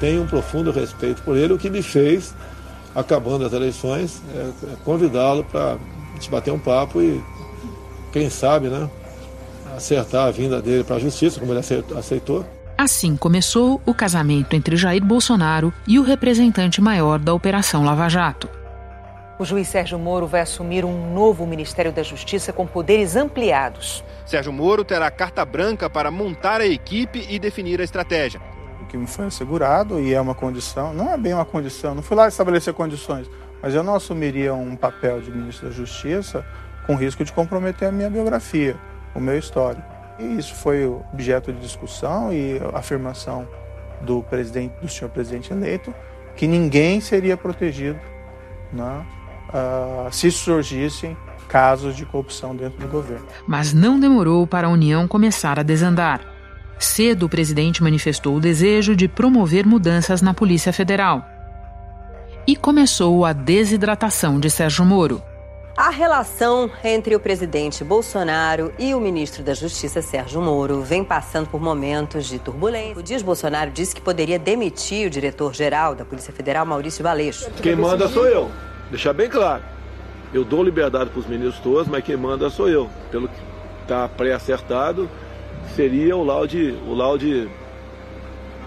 tenho um profundo respeito por ele, o que me fez, acabando as eleições, é, é convidá-lo para a gente bater um papo e, quem sabe, né, acertar a vinda dele para a justiça, como ele aceitou. Assim começou o casamento entre Jair Bolsonaro e o representante maior da Operação Lava Jato. O juiz Sérgio Moro vai assumir um novo Ministério da Justiça com poderes ampliados. Sérgio Moro terá carta branca para montar a equipe e definir a estratégia. Que me foi assegurado, e é uma condição, não é bem uma condição, não fui lá estabelecer condições, mas eu não assumiria um papel de ministro da Justiça com risco de comprometer a minha biografia, o meu histórico. E isso foi objeto de discussão e afirmação do presidente, do senhor presidente eleito, que ninguém seria protegido né, uh, se surgissem casos de corrupção dentro do governo. Mas não demorou para a União começar a desandar. Cedo, o presidente manifestou o desejo de promover mudanças na Polícia Federal. E começou a desidratação de Sérgio Moro. A relação entre o presidente Bolsonaro e o ministro da Justiça, Sérgio Moro, vem passando por momentos de turbulência. O Dias Bolsonaro disse que poderia demitir o diretor-geral da Polícia Federal, Maurício Baleixo. Quem manda sou eu. Deixar bem claro. Eu dou liberdade para os ministros todos, mas quem manda sou eu. Pelo que está pré-acertado, seria o laude, o laude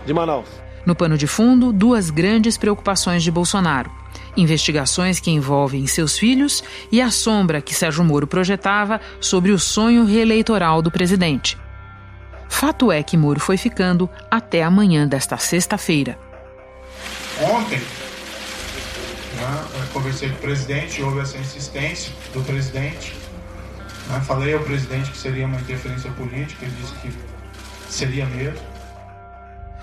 de Manaus. No pano de fundo, duas grandes preocupações de Bolsonaro: investigações que envolvem seus filhos e a sombra que Sérgio Moro projetava sobre o sonho reeleitoral do presidente. Fato é que Moro foi ficando até a manhã desta sexta-feira. Ontem, né? conversei com o presidente, houve essa insistência do presidente. Né? Falei ao presidente que seria uma interferência política, ele disse que seria mesmo.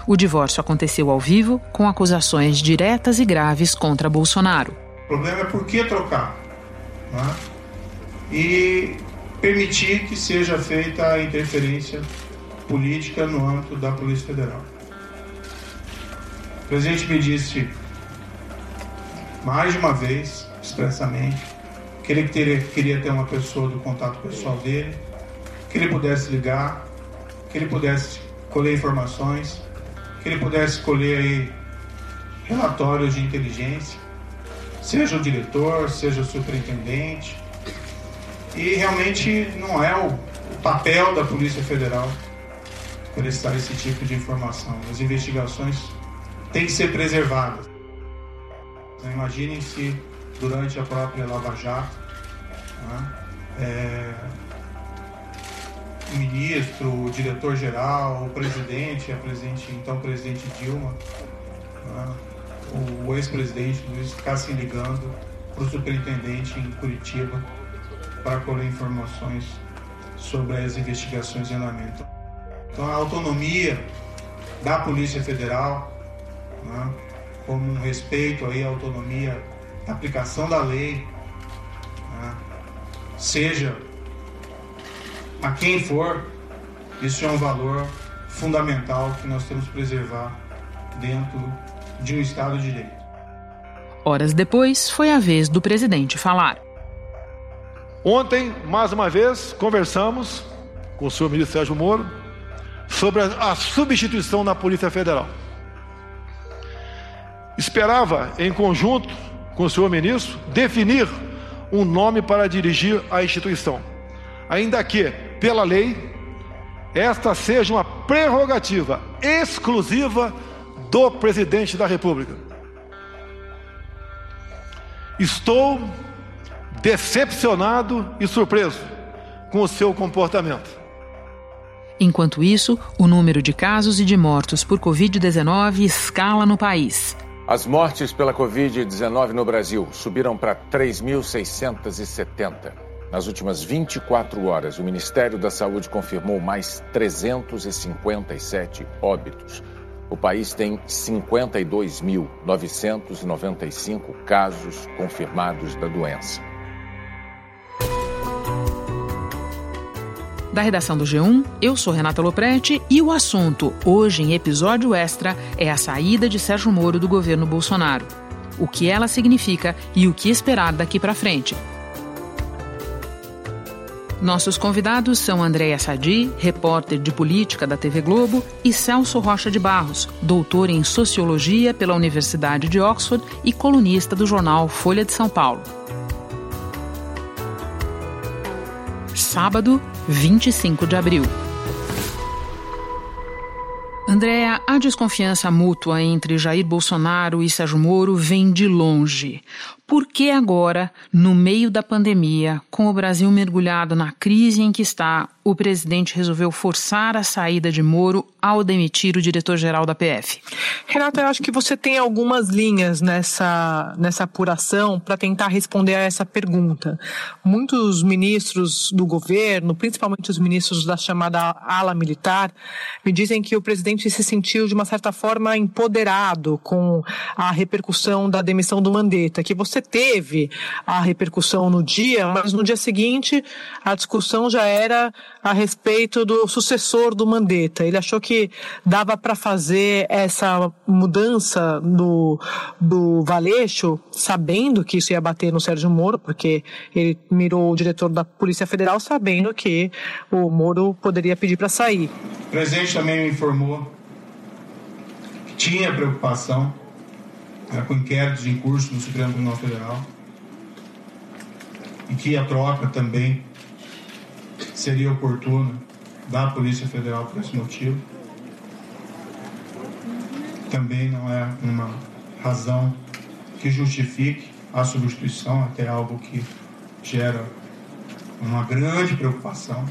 O divórcio aconteceu ao vivo, com acusações diretas e graves contra Bolsonaro. O problema é por que trocar. Né? E permitir que seja feita a interferência política no âmbito da Polícia Federal. O presidente me disse mais de uma vez, expressamente, que ele teria, queria ter uma pessoa do contato pessoal dele, que ele pudesse ligar, que ele pudesse colher informações, que ele pudesse colher aí relatórios de inteligência, seja o diretor, seja o superintendente. E realmente não é o, papel da Polícia Federal prestar esse tipo de informação. As investigações têm que ser preservadas. Então, imaginem se durante a própria Lava Jato, né, é, o ministro, o diretor-geral, o presidente, a presidente, então presidente Dilma, né, o ex-presidente Luiz ficassem ligando para o superintendente em Curitiba para colher informações sobre as investigações em andamento. Então a autonomia da Polícia Federal, né, como um respeito aí à autonomia aplicação da lei, né? seja a quem for, isso é um valor fundamental que nós temos que preservar dentro de um Estado de Direito. Horas depois, foi a vez do presidente falar. Ontem, mais uma vez, conversamos com o senhor ministro Sérgio Moro sobre a substituição na Polícia Federal. Esperava, em conjunto com o senhor ministro, definir um nome para dirigir a instituição, ainda que, pela lei, esta seja uma prerrogativa exclusiva do presidente da República. Estou decepcionado e surpreso com o seu comportamento. Enquanto isso, o número de casos e de mortos por Covid-19 escala no país. As mortes pela Covid-19 no Brasil subiram para 3.670. Nas últimas 24 horas, o Ministério da Saúde confirmou mais 357 óbitos. O país tem 52.995 casos confirmados da doença. Da redação do G1, eu sou Renata Loprete e o assunto, hoje em episódio extra, é a saída de Sérgio Moro do governo Bolsonaro. O que ela significa e o que esperar daqui para frente. Nossos convidados são Andréa Sadi, repórter de política da TV Globo, e Celso Rocha de Barros, doutor em sociologia pela Universidade de Oxford e colunista do jornal Folha de São Paulo. Sábado, 25 de abril. Andréa, a desconfiança mútua entre Jair Bolsonaro e Sérgio Moro vem de longe. Por que agora, no meio da pandemia, com o Brasil mergulhado na crise em que está, o presidente resolveu forçar a saída de Moro ao demitir o diretor-geral da PF? Renata, eu acho que você tem algumas linhas nessa, nessa apuração para tentar responder a essa pergunta. Muitos ministros do governo, principalmente os ministros da chamada ala militar, me dizem que o presidente se sentiu, de uma certa forma, empoderado com a repercussão da demissão do Mandetta, que você teve a repercussão no dia, mas no dia seguinte a discussão já era a respeito do sucessor do Mandetta. Ele achou que dava para fazer essa mudança do, do Valeixo, sabendo que isso ia bater no Sérgio Moro, porque ele mirou o diretor da Polícia Federal sabendo que o Moro poderia pedir para sair. O presidente também me informou que tinha preocupação com inquéritos em curso no Supremo Tribunal Federal e que a troca também seria oportuna da Polícia Federal por esse motivo. Também não é uma razão que justifique a substituição, até algo que gera uma grande preocupação.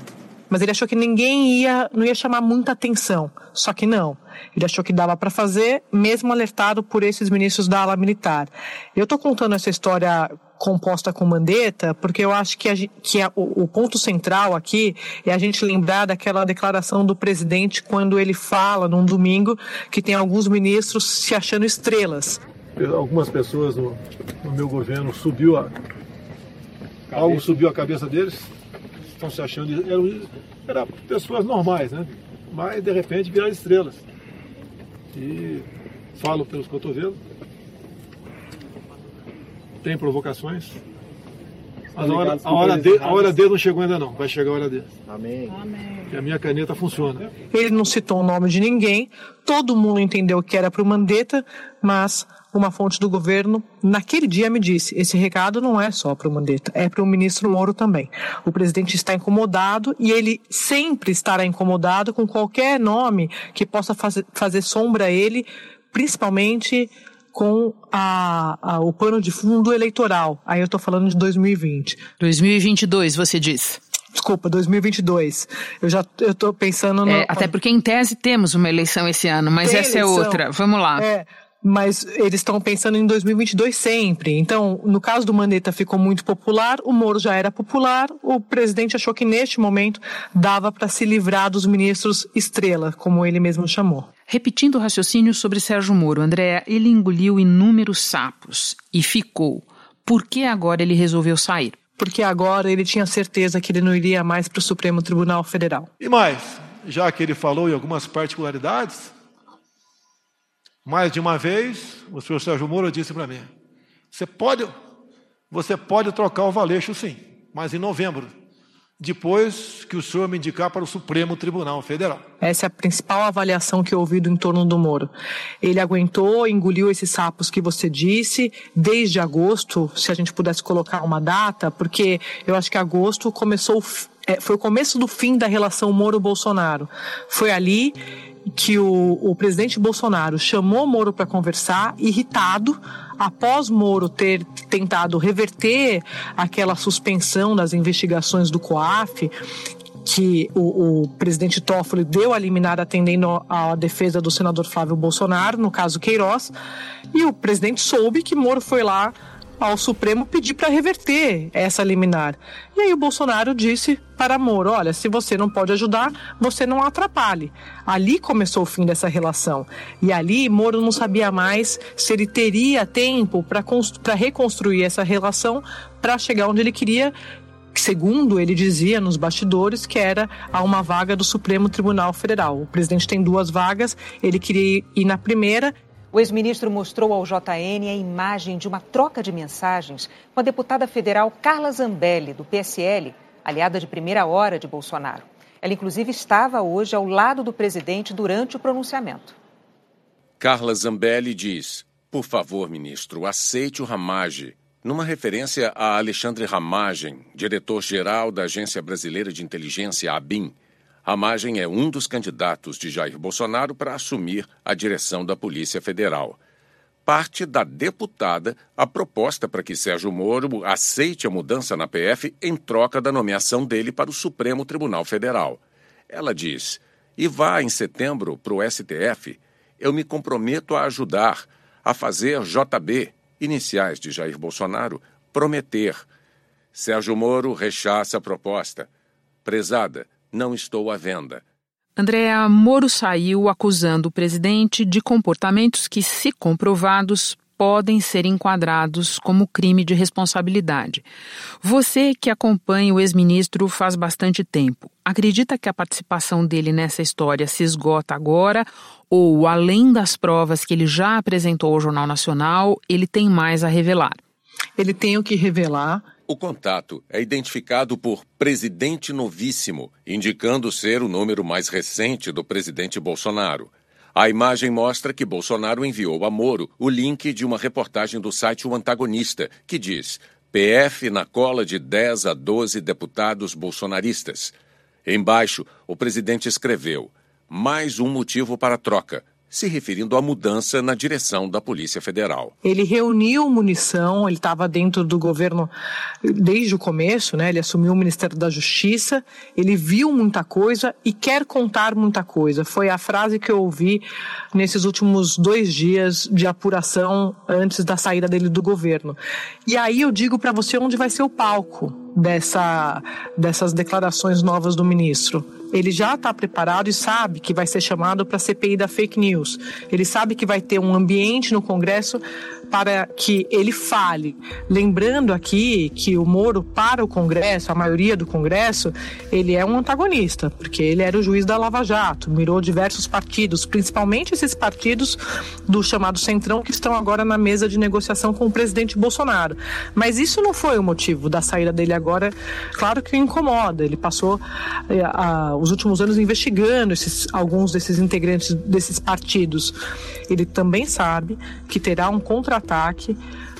Mas ele achou que ninguém ia, não ia chamar muita atenção. Só que não. Ele achou que dava para fazer, mesmo alertado por esses ministros da ala militar. Eu estou contando essa história composta com Mandetta, porque eu acho que, a, que a, o, o, ponto central aqui é a gente lembrar daquela declaração do presidente quando ele fala num domingo que tem alguns ministros se achando estrelas. Algumas pessoas no, no meu governo subiu a algo subiu a cabeça deles, estão se achando eram, eram pessoas normais, né? Mas de repente viraram estrelas e falo pelos cotovelos tem provocações. Mas a hora, a, hora de, a hora dele não chegou ainda não, vai chegar a hora dele. Amém. E a minha caneta funciona. Ele não citou o nome de ninguém, todo mundo entendeu que era para o Mandetta, mas uma fonte do governo naquele dia me disse: esse recado não é só para o Mandetta, é para o ministro Moro também. O presidente está incomodado e ele sempre estará incomodado com qualquer nome que possa fazer, fazer sombra a ele, principalmente com a, a, o pano de fundo eleitoral. Aí eu estou falando de 2020. 2022, você diz. Desculpa, 2022. Eu já eu tô pensando no... É, até porque em tese temos uma eleição esse ano, mas Tem essa é eleição, é outra. Vamos lá. É, mas eles estão pensando em 2022 sempre. Então, no caso do Mandetta ficou muito popular, o Moro já era popular, o presidente achou que neste momento dava para se livrar dos ministros estrela, como ele mesmo chamou. Repetindo o raciocínio sobre Sérgio Moro, Andréa, ele engoliu inúmeros sapos e ficou. Por que agora ele resolveu sair? Porque agora ele tinha certeza que ele não iria mais para o Supremo Tribunal Federal. E mais, já que ele falou em algumas particularidades, mais de uma vez, o senhor Sérgio Moro disse para mim: você pode, você pode trocar o Valeixo sim, mas em novembro depois que o senhor me indicar para o Supremo Tribunal Federal. Essa é a principal avaliação que eu ouvi do entorno do Moro. Ele aguentou, engoliu esses sapos que você disse, desde agosto, se a gente pudesse colocar uma data, porque eu acho que agosto começou, é, foi o começo do fim da relação Moro-Bolsonaro. Foi ali que o, o presidente Bolsonaro chamou Moro para conversar, irritado, após Moro ter tentado reverter aquela suspensão das investigações do COAF, que o, o, presidente Toffoli deu a liminar atendendo à defesa do senador Flávio Bolsonaro, no caso Queiroz, e o presidente soube que Moro foi lá ao Supremo pedir para reverter essa liminar. E aí o Bolsonaro disse para Moro: olha, se você não pode ajudar, você não atrapalhe. Ali começou o fim dessa relação. E ali Moro não sabia mais se ele teria tempo para reconstruir essa relação para chegar onde ele queria. Segundo ele dizia nos bastidores, que era a uma vaga do Supremo Tribunal Federal. O presidente tem duas vagas, ele queria ir na primeira o ex-ministro mostrou ao JN a imagem de uma troca de mensagens com a deputada federal Carla Zambelli, do PSL, aliada de primeira hora de Bolsonaro. Ela, inclusive, estava hoje ao lado do presidente durante o pronunciamento. Carla Zambelli diz: Por favor, ministro, aceite o Ramage. Numa referência a Alexandre Ramagem, diretor-geral da Agência Brasileira de Inteligência, ABIN. Ramagem é um dos candidatos de Jair Bolsonaro para assumir a direção da Polícia Federal. Parte da deputada a proposta para que Sérgio Moro aceite a mudança na PF em troca da nomeação dele para o Supremo Tribunal Federal. Ela diz: e vá em setembro para o STF eu me comprometo a ajudar a fazer JB, iniciais de Jair Bolsonaro, prometer. Sérgio Moro rechaça a proposta. Prezada, não estou à venda. Andréa Moro saiu acusando o presidente de comportamentos que, se comprovados, podem ser enquadrados como crime de responsabilidade. Você que acompanha o ex-ministro faz bastante tempo, acredita que a participação dele nessa história se esgota agora ou, além das provas que ele já apresentou ao Jornal Nacional, ele tem mais a revelar? Ele tem o que revelar. O contato é identificado por presidente novíssimo, indicando ser o número mais recente do presidente Bolsonaro. A imagem mostra que Bolsonaro enviou a Moro o link de uma reportagem do site O Antagonista, que diz: PF na cola de 10 a 12 deputados bolsonaristas. Embaixo, o presidente escreveu: mais um motivo para troca se referindo à mudança na direção da Polícia Federal. Ele reuniu munição, ele estava dentro do governo desde o começo, né? Ele assumiu o Ministério da Justiça, ele viu muita coisa e quer contar muita coisa. Foi a frase que eu ouvi nesses últimos dois dias de apuração antes da saída dele do governo. E aí eu digo para você onde vai ser o palco dessa, dessas declarações novas do ministro ele já está preparado e sabe que vai ser chamado para a CPI da fake news. Ele sabe que vai ter um ambiente no Congresso para que ele fale. Lembrando aqui que o Moro, para o Congresso, a maioria do Congresso, ele é um antagonista, porque ele era o juiz da Lava Jato, mirou diversos partidos, principalmente esses partidos do chamado Centrão, que estão agora na mesa de negociação com o presidente Bolsonaro. Mas isso não foi o motivo da saída dele agora. Claro que o incomoda. Ele passou eh, a, os últimos anos investigando esses, alguns desses integrantes desses partidos. Ele também sabe que terá um contra ataque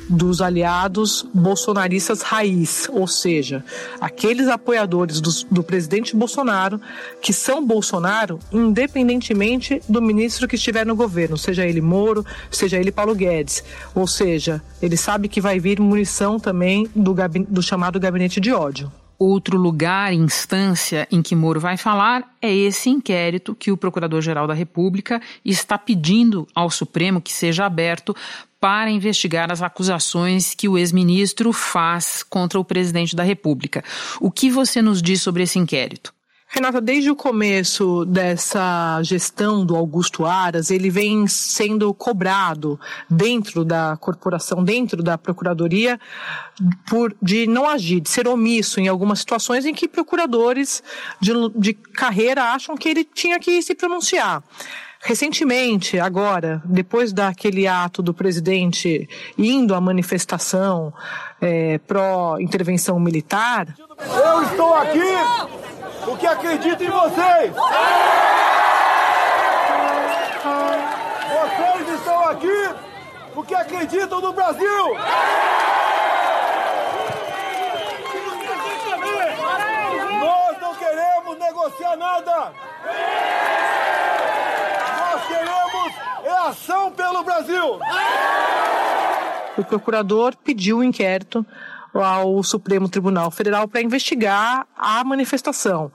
dos aliados bolsonaristas raiz, ou seja, aqueles apoiadores do, do, presidente Bolsonaro que são Bolsonaro, independentemente do ministro que estiver no governo, seja ele Moro, seja ele Paulo Guedes. Ou seja, ele sabe que vai vir munição também do, do chamado gabinete de ódio. Outro lugar, instância em que Moro vai falar é esse inquérito que o Procurador-Geral da República está pedindo ao Supremo que seja aberto para investigar as acusações que o ex-ministro faz contra o presidente da República. O que você nos diz sobre esse inquérito? Renata, desde o começo dessa gestão do Augusto Aras, ele vem sendo cobrado dentro da corporação, dentro da procuradoria, por, de não agir, de ser omisso em algumas situações em que procuradores de, de carreira acham que ele tinha que se pronunciar. Recentemente, agora, depois daquele ato do presidente indo à manifestação é, pró-intervenção militar. Eu estou aqui porque acredito em vocês! Vocês estão aqui porque acreditam no Brasil! Nós não queremos negociar nada! Ação pelo Brasil! O procurador pediu o um inquérito ao Supremo Tribunal Federal para investigar a manifestação.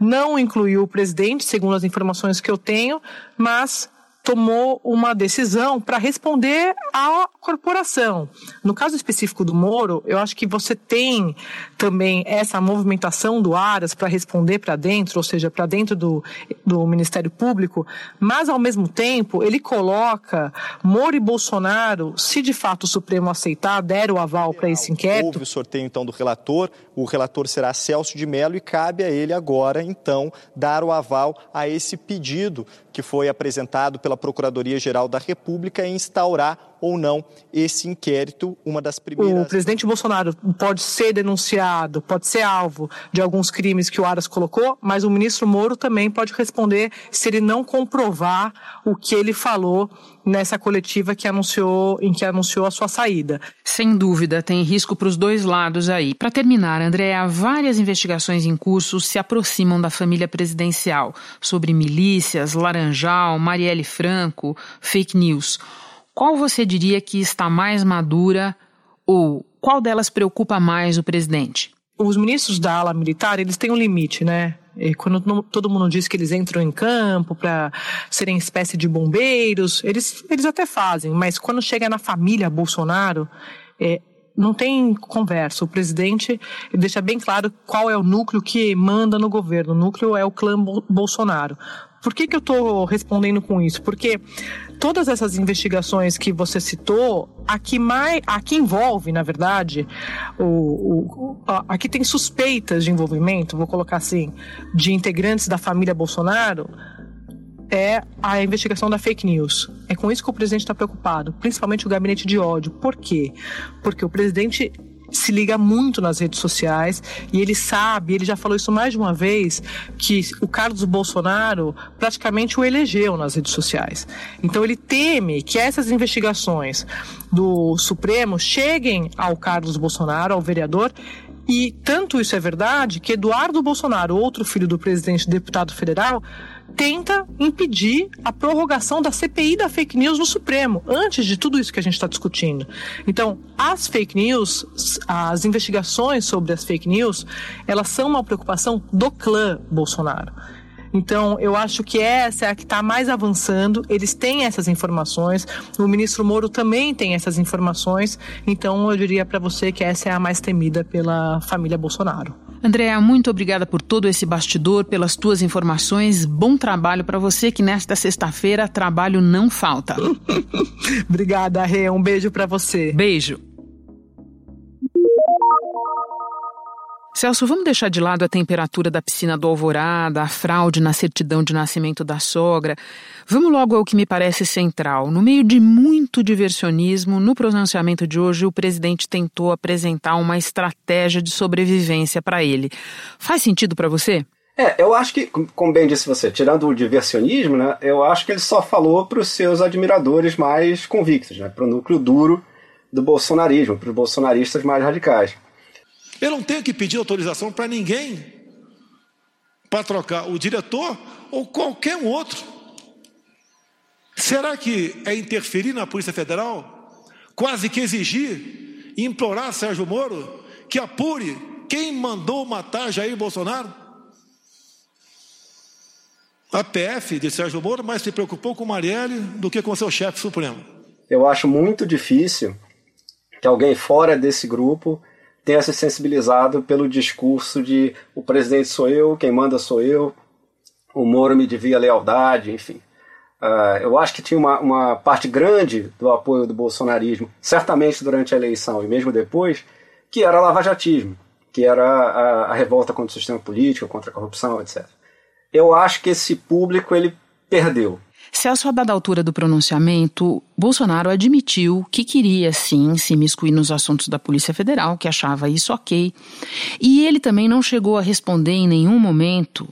Não incluiu o presidente, segundo as informações que eu tenho, mas tomou uma decisão para responder à corporação. No caso específico do Moro, eu acho que você tem também essa movimentação do Aras para responder para dentro, ou seja, para dentro do, do Ministério Público, mas ao mesmo tempo ele coloca Moro e Bolsonaro, se de fato o Supremo aceitar, der o aval para esse inquérito. Houve o sorteio então do relator, o relator será Celso de Mello e cabe a ele agora então dar o aval a esse pedido que foi apresentado pela Procuradoria-Geral da República e instaurar ou não esse inquérito. Uma das primeiras. O presidente Bolsonaro pode ser denunciado, pode ser alvo de alguns crimes que o Aras colocou, mas o ministro Moro também pode responder se ele não comprovar o que ele falou nessa coletiva que anunciou, em que anunciou a sua saída. Sem dúvida, tem risco para os dois lados aí. Para terminar, Andréa, várias investigações em curso se aproximam da família presidencial sobre milícias, Laranjal, Marielle Franco, fake news. Qual você diria que está mais madura ou qual delas preocupa mais o presidente? Os ministros da ala militar, eles têm um limite, né? Quando todo mundo diz que eles entram em campo para serem espécie de bombeiros, eles, eles até fazem, mas quando chega na família Bolsonaro, é, não tem conversa. O presidente deixa bem claro qual é o núcleo que manda no governo. O núcleo é o clã Bolsonaro. Por que, que eu estou respondendo com isso? Porque todas essas investigações que você citou, aqui mais, aqui envolve, na verdade, o, o, aqui tem suspeitas de envolvimento, vou colocar assim, de integrantes da família Bolsonaro, é a investigação da fake news. É com isso que o presidente está preocupado, principalmente o gabinete de ódio. Por quê? Porque o presidente se liga muito nas redes sociais e ele sabe, ele já falou isso mais de uma vez, que o Carlos Bolsonaro praticamente o elegeu nas redes sociais. Então ele teme que essas investigações do Supremo cheguem ao Carlos Bolsonaro, ao vereador, e tanto isso é verdade que Eduardo Bolsonaro, outro filho do presidente deputado federal, tenta impedir a prorrogação da CPI da fake news no Supremo, antes de tudo isso que a gente está discutindo. Então, as fake news, as investigações sobre as fake news, elas são uma preocupação do clã Bolsonaro. Então, eu acho que essa é a que está mais avançando. Eles têm essas informações. O ministro Moro também tem essas informações. Então, eu diria para você que essa é a mais temida pela família Bolsonaro. Andréa, muito obrigada por todo esse bastidor, pelas tuas informações. Bom trabalho para você, que nesta sexta-feira trabalho não falta. obrigada, Rê. Um beijo para você. Beijo. Celso, vamos deixar de lado a temperatura da piscina do Alvorada, a fraude na certidão de nascimento da sogra. Vamos logo ao que me parece central. No meio de muito diversionismo, no pronunciamento de hoje, o presidente tentou apresentar uma estratégia de sobrevivência para ele. Faz sentido para você? É, eu acho que, como bem disse você, tirando o diversionismo, né, eu acho que ele só falou para os seus admiradores mais convictos, né, para o núcleo duro do bolsonarismo, para os bolsonaristas mais radicais. Eu não tenho que pedir autorização para ninguém para trocar o diretor ou qualquer um outro. Será que é interferir na Polícia Federal? Quase que exigir e implorar Sérgio Moro que apure quem mandou matar Jair Bolsonaro? A PF de Sérgio Moro mais se preocupou com Marielle do que com seu chefe supremo. Eu acho muito difícil que alguém fora desse grupo tenha se sensibilizado pelo discurso de o presidente sou eu, quem manda sou eu, o Moro me devia lealdade, enfim. Uh, eu acho que tinha uma, uma parte grande do apoio do bolsonarismo, certamente durante a eleição e mesmo depois, que era lavajatismo, que era a, a revolta contra o sistema político, contra a corrupção, etc. Eu acho que esse público ele perdeu. Celso, a dada altura do pronunciamento, Bolsonaro admitiu que queria sim se miscuir nos assuntos da Polícia Federal, que achava isso ok. E ele também não chegou a responder em nenhum momento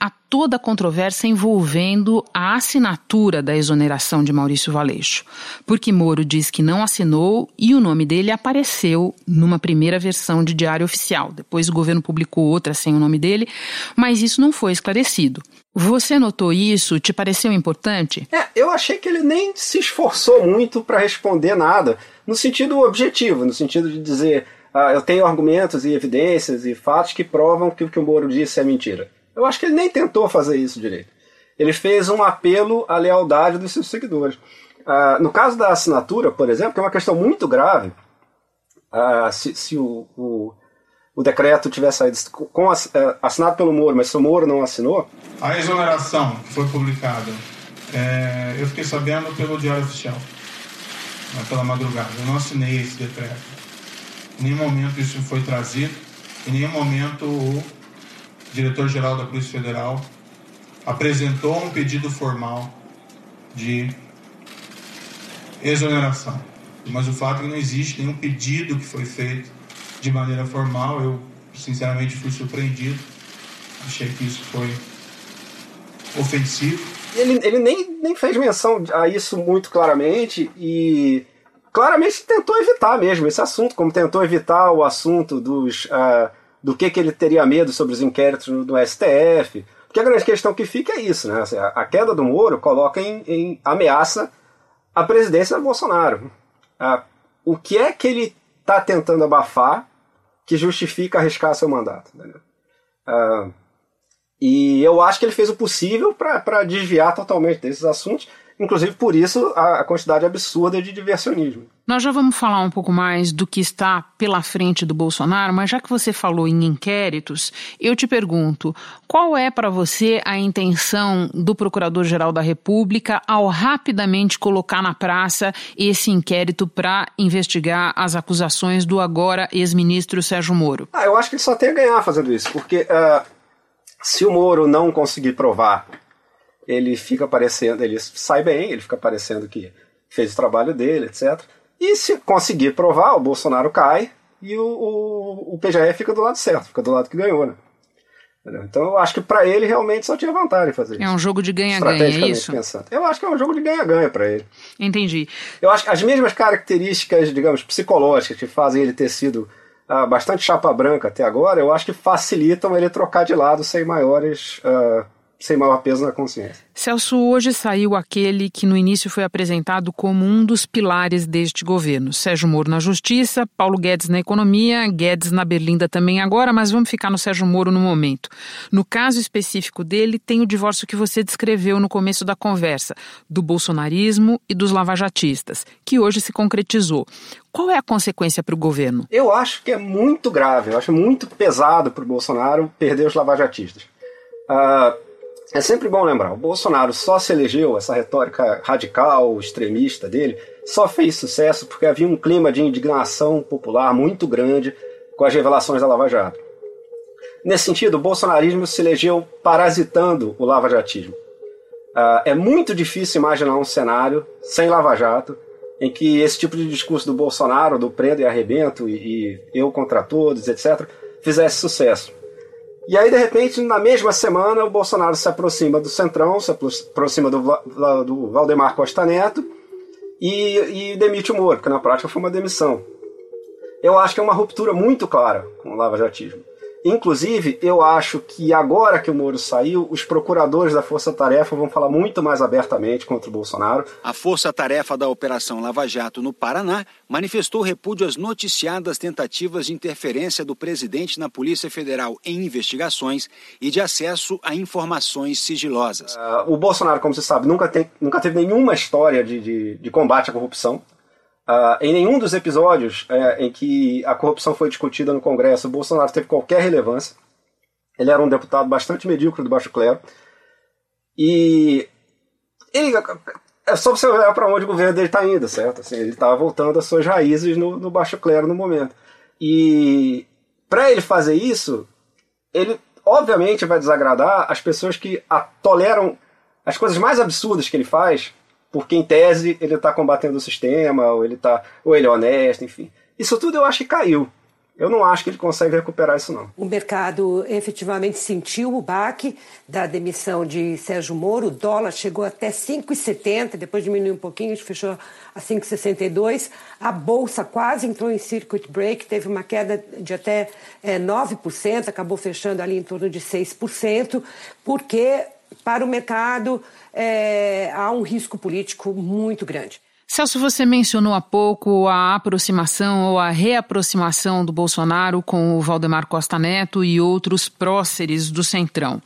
a toda a controvérsia envolvendo a assinatura da exoneração de Maurício Valeixo, porque Moro diz que não assinou e o nome dele apareceu numa primeira versão de diário oficial. Depois o governo publicou outra sem o nome dele, mas isso não foi esclarecido. Você notou isso? Te pareceu importante? É, eu achei que ele nem se esforçou muito para responder nada, no sentido objetivo, no sentido de dizer ah, eu tenho argumentos e evidências e fatos que provam que o que o Moro disse é mentira. Eu acho que ele nem tentou fazer isso direito. Ele fez um apelo à lealdade dos seus seguidores. Ah, no caso da assinatura, por exemplo, que é uma questão muito grave, ah, se, se o, o, o, decreto tivesse saído com, é, assinado pelo Moro, mas se o Moro não assinou. A exoneração que foi publicada, é, eu fiquei sabendo pelo Diário Oficial, né, pela madrugada. Eu não assinei esse decreto. Em nenhum momento isso foi trazido, em nenhum momento o diretor-geral da Polícia Federal, apresentou um pedido formal de exoneração. Mas o fato é que não existe nenhum pedido que foi feito de maneira formal. Eu, sinceramente, fui surpreendido. Achei que isso foi ofensivo. Ele, ele nem, nem fez menção a isso muito claramente e claramente tentou evitar mesmo esse assunto, como tentou evitar o assunto dos, uh, do que, que ele teria medo sobre os inquéritos no STF. Porque a grande questão que fica é isso, né? Assim, a queda do Moro coloca em, em ameaça a presidência do Bolsonaro. Uh, o que é que ele está tentando abafar que justifica arriscar seu mandato? Uh, e eu acho que ele fez o possível para desviar totalmente desses assuntos Inclusive, por isso, a, a quantidade absurda de diversionismo. Nós já vamos falar um pouco mais do que está pela frente do Bolsonaro, mas já que você falou em inquéritos, eu te pergunto: qual é para você a intenção do Procurador-Geral da República ao rapidamente colocar na praça esse inquérito para investigar as acusações do agora ex-ministro Sérgio Moro? Ah, eu acho que ele só tem a ganhar fazendo isso, porque uh, se o Moro não conseguir provar ele fica parecendo, ele sai bem, ele fica parecendo que fez o trabalho dele, etc. E se conseguir provar, o Bolsonaro cai e o, o, o PGR fica do lado certo, fica do lado que ganhou, né? Então eu acho que para ele realmente só tinha vantagem fazer isso. É um jogo de ganha-ganha, é isso? Pensando. Eu acho que é um jogo de ganha-ganha para ele. Entendi. Eu acho que as mesmas características, digamos, psicológicas que fazem ele ter sido ah, bastante chapa branca até agora, eu acho que facilitam ele trocar de lado sem maiores ah, sem maior peso na consciência. Celso, hoje saiu aquele que no início foi apresentado como um dos pilares deste governo. Sérgio Moro na Justiça, Paulo Guedes na Economia, Guedes na Berlinda também agora, mas vamos ficar no Sérgio Moro no momento. No caso específico dele, tem o divórcio que você descreveu no começo da conversa, do bolsonarismo e dos lavajatistas, que hoje se concretizou. Qual é a consequência para o governo? Eu acho que é muito grave, eu acho muito pesado para o Bolsonaro perder os lavajatistas. Uh, é sempre bom lembrar, o Bolsonaro só se elegeu, essa retórica radical, extremista dele, só fez sucesso porque havia um clima de indignação popular muito grande com as revelações da Lava Jato. Nesse sentido, o bolsonarismo se elegeu parasitando o lavajatismo. Uh, é muito difícil imaginar um cenário sem Lava Jato em que esse tipo de discurso do Bolsonaro, do prendo e arrebento e, e eu contra todos, etc., fizesse sucesso. E aí, de repente, na mesma semana, o Bolsonaro se aproxima do Centrão, se aproxima do, do Valdemar Costa Neto e, e demite o Moro, que na prática foi uma demissão. Eu acho que é uma ruptura muito clara com o lava-jatismo. Inclusive, eu acho que agora que o Moro saiu, os procuradores da Força Tarefa vão falar muito mais abertamente contra o Bolsonaro. A Força Tarefa da Operação Lava Jato no Paraná manifestou repúdio às noticiadas tentativas de interferência do presidente na Polícia Federal em investigações e de acesso a informações sigilosas. Uh, o Bolsonaro, como você sabe, nunca, tem, nunca teve nenhuma história de, de, de combate à corrupção. Uh, em nenhum dos episódios é, em que a corrupção foi discutida no Congresso, Bolsonaro teve qualquer relevância. Ele era um deputado bastante medíocre do baixo clero. E ele, é só você olhar para onde o governo dele está indo, certo? Assim, ele está voltando às suas raízes no, no baixo clero no momento. E para ele fazer isso, ele obviamente vai desagradar as pessoas que toleram as coisas mais absurdas que ele faz porque em tese ele está combatendo o sistema, ou ele tá, ou ele é honesto, enfim. Isso tudo eu acho que caiu. Eu não acho que ele consegue recuperar isso, não. O mercado efetivamente sentiu o baque da demissão de Sérgio Moro. O dólar chegou até 5,70, depois diminuiu um pouquinho, fechou a 5,62. A bolsa quase entrou em circuit break, teve uma queda de até é, 9%, acabou fechando ali em torno de 6%, porque para o mercado é, há um risco político muito grande. Celso, você mencionou há pouco a aproximação ou a reaproximação do Bolsonaro com o Valdemar Costa Neto e outros próceres do Centrão.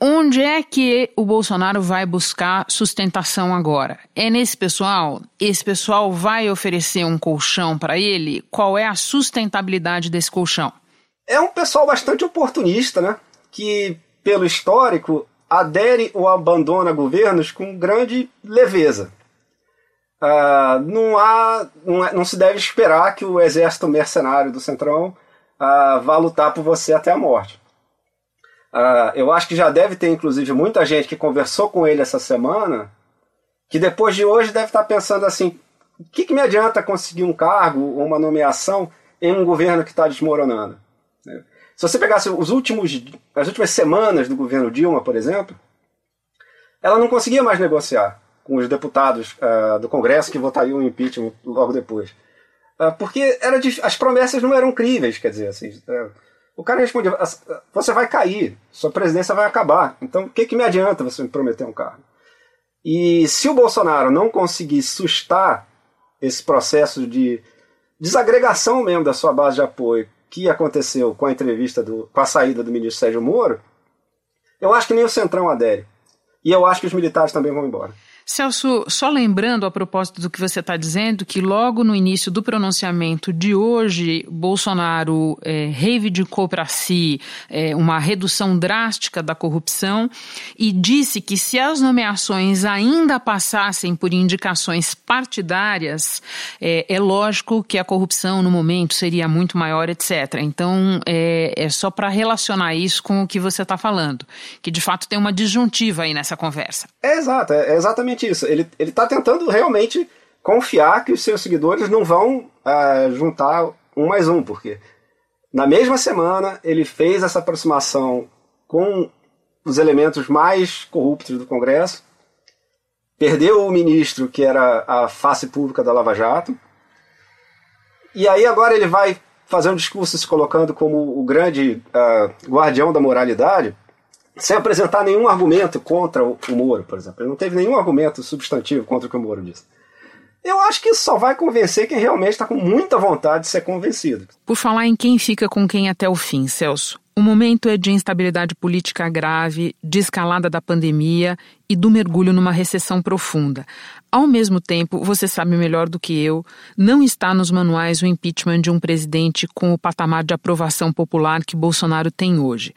Onde é que o Bolsonaro vai buscar sustentação agora? É nesse pessoal? Esse pessoal vai oferecer um colchão para ele? Qual é a sustentabilidade desse colchão? É um pessoal bastante oportunista, né? Que, pelo histórico, adere ou abandona governos com grande leveza. Uh, não, há, não, é, não, se deve esperar que o exército mercenário do Centrão uh, vá lutar por você até a morte. Uh, eu acho que já deve ter, inclusive, muita gente que conversou com ele essa semana que depois de hoje deve estar pensando assim: o que, que me adianta conseguir um cargo ou uma nomeação em um governo que está desmoronando? Se você pegasse os últimos, as últimas semanas do governo Dilma, por exemplo, ela não conseguia mais negociar com os deputados uh, do Congresso que votariam o impeachment logo depois. Uh, porque era as promessas não eram críveis, quer dizer, assim, uh, o cara respondia, você vai cair, sua presidência vai acabar, então o que, que me adianta você me prometer um cargo? E se o Bolsonaro não conseguir sustar esse processo de desagregação mesmo da sua base de apoio que aconteceu com a entrevista, do, com a saída do ministro Sérgio Moro, eu acho que nem o Centrão adere. E eu acho que os militares também vão embora. Celso, só lembrando a propósito do que você está dizendo, que logo no início do pronunciamento de hoje, Bolsonaro é, reivindicou para si é, uma redução drástica da corrupção e disse que se as nomeações ainda passassem por indicações partidárias, é, é lógico que a corrupção no momento seria muito maior, etc. Então, é, é só para relacionar isso com o que você está falando, que de fato tem uma disjuntiva aí nessa conversa. É exato, é exatamente exatamente isso. Ele está tentando realmente confiar que os seus seguidores não vão uh, juntar um mais um, porque na mesma semana ele fez essa aproximação com os elementos mais corruptos do Congresso, perdeu o ministro, que era a face pública da Lava Jato, e aí agora ele vai fazer um discurso se colocando como o grande uh, guardião da moralidade sem apresentar nenhum argumento contra o, Moro, por exemplo. Ele não teve nenhum argumento substantivo contra o que o Moro disse. Eu acho que isso só vai convencer quem realmente está com muita vontade de ser convencido. Por falar em quem fica com quem até o fim, Celso, o momento é de instabilidade política grave, de escalada da pandemia e do mergulho numa recessão profunda. Ao mesmo tempo, você sabe melhor do que eu, não está nos manuais o impeachment de um presidente com o patamar de aprovação popular que Bolsonaro tem hoje.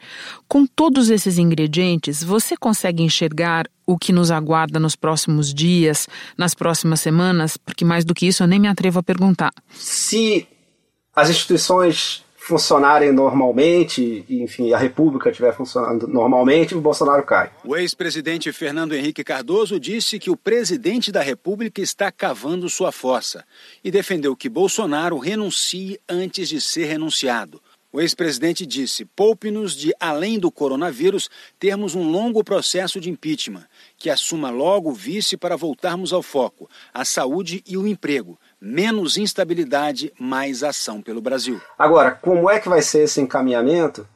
Com todos esses ingredientes, você consegue enxergar o que nos aguarda nos próximos dias, nas próximas semanas? Porque mais do que isso eu nem me atrevo a perguntar. Se as instituições funcionarem normalmente, enfim, a República estiver funcionando normalmente, o Bolsonaro cai. O ex-presidente Fernando Henrique Cardoso disse que o presidente da República está cavando sua fossa e defendeu que Bolsonaro renuncie antes de ser renunciado. O ex-presidente disse: poupe-nos de, além do coronavírus, termos um longo processo de impeachment, que assuma logo o vice para voltarmos ao foco, a saúde e o emprego, menos instabilidade, mais ação pelo Brasil. Agora, como é que vai ser esse encaminhamento?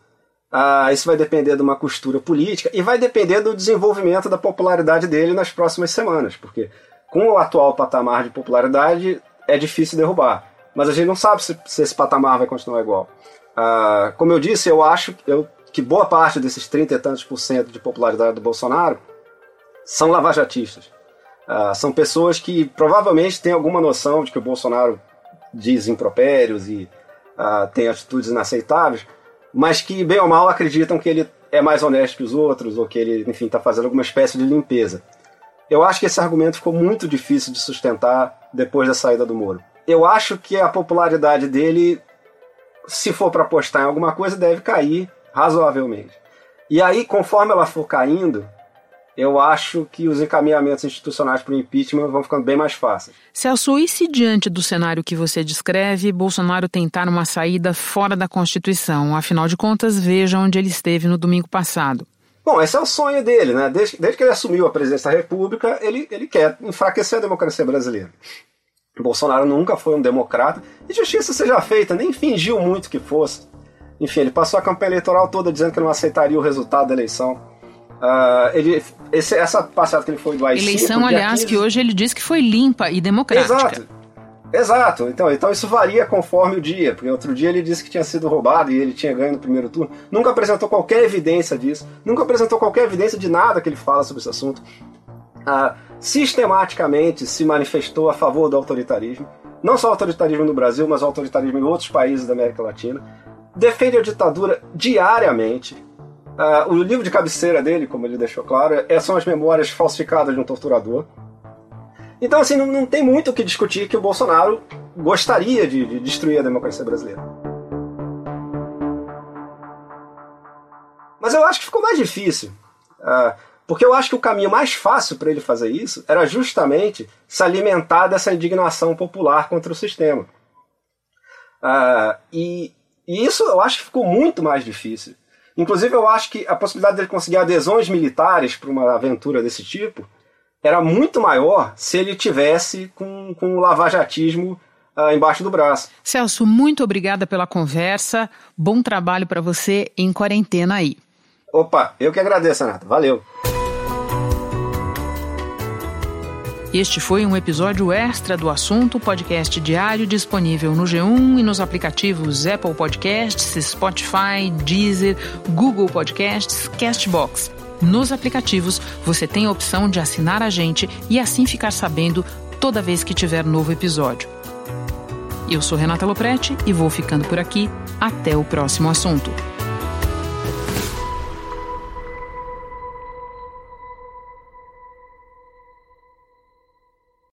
Ah, isso vai depender de uma costura política e vai depender do desenvolvimento da popularidade dele nas próximas semanas, porque com o atual patamar de popularidade é difícil derrubar. Mas a gente não sabe se, se esse patamar vai continuar igual. Ah, como eu disse, eu acho eu, que boa parte desses 30 e tantos por cento de popularidade do Bolsonaro são lavajatistas. Uh, são pessoas que provavelmente têm alguma noção de que o Bolsonaro diz impropérios e uh, tem atitudes inaceitáveis, mas que, bem ou mal, acreditam que ele é mais honesto que os outros ou que ele, enfim, está fazendo alguma espécie de limpeza. Eu acho que esse argumento ficou muito difícil de sustentar depois da saída do Moro. Eu acho que a popularidade dele, se for para apostar em alguma coisa, deve cair razoavelmente. E aí, conforme ela for caindo, eu acho que os encaminhamentos institucionais para o impeachment vão ficando bem mais fáceis. Celso, e se diante do cenário que você descreve, Bolsonaro tentar uma saída fora da Constituição? Afinal de contas, veja onde ele esteve no domingo passado. Bom, esse é o sonho dele, né? Desde, desde que ele assumiu a presidência da República, ele, ele quer enfraquecer a democracia brasileira. Bolsonaro nunca foi um democrata, e justiça seja feita, nem fingiu muito que fosse. Enfim, ele passou a campanha eleitoral toda dizendo que não aceitaria o resultado da eleição. Uh, ele, esse, essa passada que ele foi do AI-5... Eleição, aliás, 15... que hoje ele diz que foi limpa e democrática. Exato. Exato, então, então isso varia conforme o dia, porque outro dia ele disse que tinha sido roubado e ele tinha ganho no primeiro turno. Nunca apresentou qualquer evidência disso, nunca apresentou qualquer evidência de nada que ele fala sobre esse assunto. Uh, sistematicamente se manifestou a favor do autoritarismo, não só o autoritarismo no Brasil, mas o autoritarismo em outros países da América Latina. Defende a ditadura diariamente, Uh, o livro de cabeceira dele, como ele deixou claro, é, são as memórias falsificadas de um torturador. Então, assim, não, não tem muito o que discutir que o Bolsonaro gostaria de, de destruir a democracia brasileira. Mas eu acho que ficou mais difícil. Uh, Porque eu acho que o caminho mais fácil para ele fazer isso era justamente se alimentar dessa indignação popular contra o sistema. Uh, e, e, isso eu acho que ficou muito mais difícil. Inclusive, eu acho que a possibilidade dele conseguir adesões militares para uma aventura desse tipo era muito maior se ele tivesse com, com o lavajatismo uh, embaixo do braço. Celso, muito obrigada pela conversa. Bom trabalho para você em quarentena aí. Opa, eu que agradeço, Renata. Valeu. Este foi um episódio extra do assunto, podcast diário disponível no G1 e nos aplicativos Apple Podcasts, Spotify, Deezer, Google Podcasts, Castbox. Nos aplicativos, você tem a opção de assinar a gente e assim ficar sabendo toda vez que tiver novo episódio. Eu sou Renata Loprete e vou ficando por aqui. Até o próximo assunto.